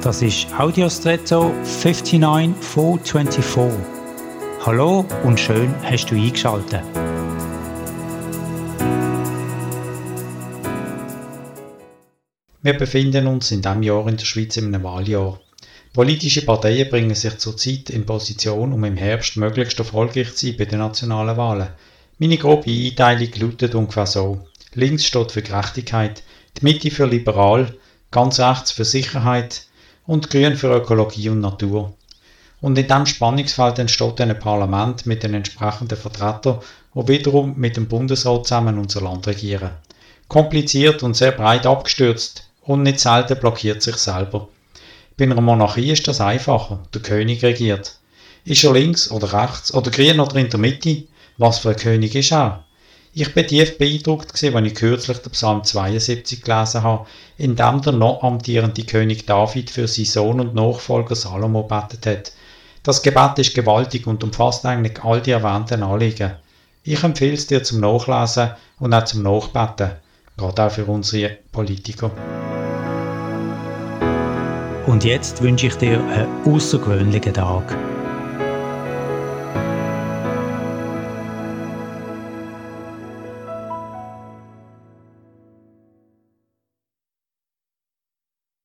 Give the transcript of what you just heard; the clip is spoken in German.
Das ist Audiostretto 59424. Hallo und schön hast du eingeschaltet. Wir befinden uns in diesem Jahr in der Schweiz einem Wahljahr. Politische Parteien bringen sich zurzeit in Position, um im Herbst möglichst erfolgreich zu sein bei den nationalen Wahlen. Meine grobe Einteilung lautet ungefähr so. Links steht für Gerechtigkeit, die Mitte für liberal, ganz rechts für Sicherheit und grün für Ökologie und Natur. Und in diesem Spannungsfeld entsteht ein Parlament mit den entsprechenden Vertretern, die wiederum mit dem Bundesrat zusammen unser Land regieren. Kompliziert und sehr breit abgestürzt und nicht selten blockiert sich selber. Bei einer Monarchie ist das einfacher. Der König regiert. Ist er links oder rechts oder grün oder in der Mitte? Was für ein König ist er? Ich bin tief beeindruckt als ich kürzlich den Psalm 72 gelesen habe, in dem der noch amtierende König David für seinen Sohn und Nachfolger Salomo betet hat. Das Gebet ist gewaltig und umfasst eigentlich all die erwähnten Anliegen. Ich empfehle es dir zum Nachlesen und auch zum Nachbeten, gerade auch für unsere Politiker. Und jetzt wünsche ich dir einen außergewöhnlichen Tag.